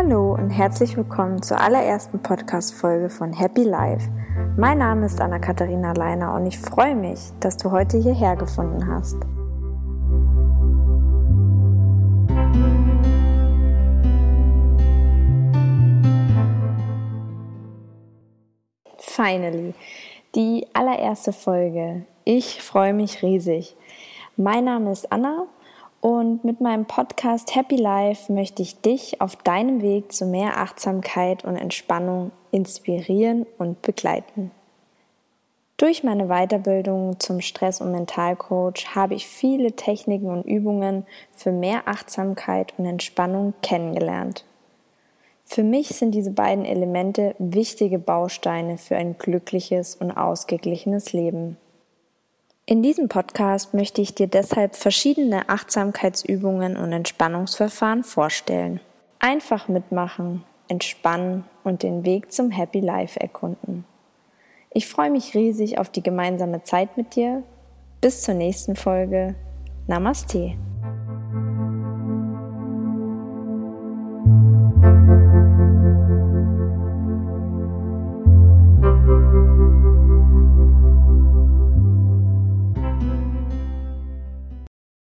Hallo und herzlich willkommen zur allerersten Podcast-Folge von Happy Life. Mein Name ist Anna-Katharina Leiner und ich freue mich, dass du heute hierher gefunden hast. Finally, die allererste Folge. Ich freue mich riesig. Mein Name ist Anna und mit meinem Podcast Happy Life möchte ich dich auf deinem Weg zu mehr Achtsamkeit und Entspannung inspirieren und begleiten. Durch meine Weiterbildung zum Stress- und Mentalcoach habe ich viele Techniken und Übungen für mehr Achtsamkeit und Entspannung kennengelernt. Für mich sind diese beiden Elemente wichtige Bausteine für ein glückliches und ausgeglichenes Leben. In diesem Podcast möchte ich dir deshalb verschiedene Achtsamkeitsübungen und Entspannungsverfahren vorstellen. Einfach mitmachen, entspannen und den Weg zum Happy Life erkunden. Ich freue mich riesig auf die gemeinsame Zeit mit dir. Bis zur nächsten Folge. Namaste.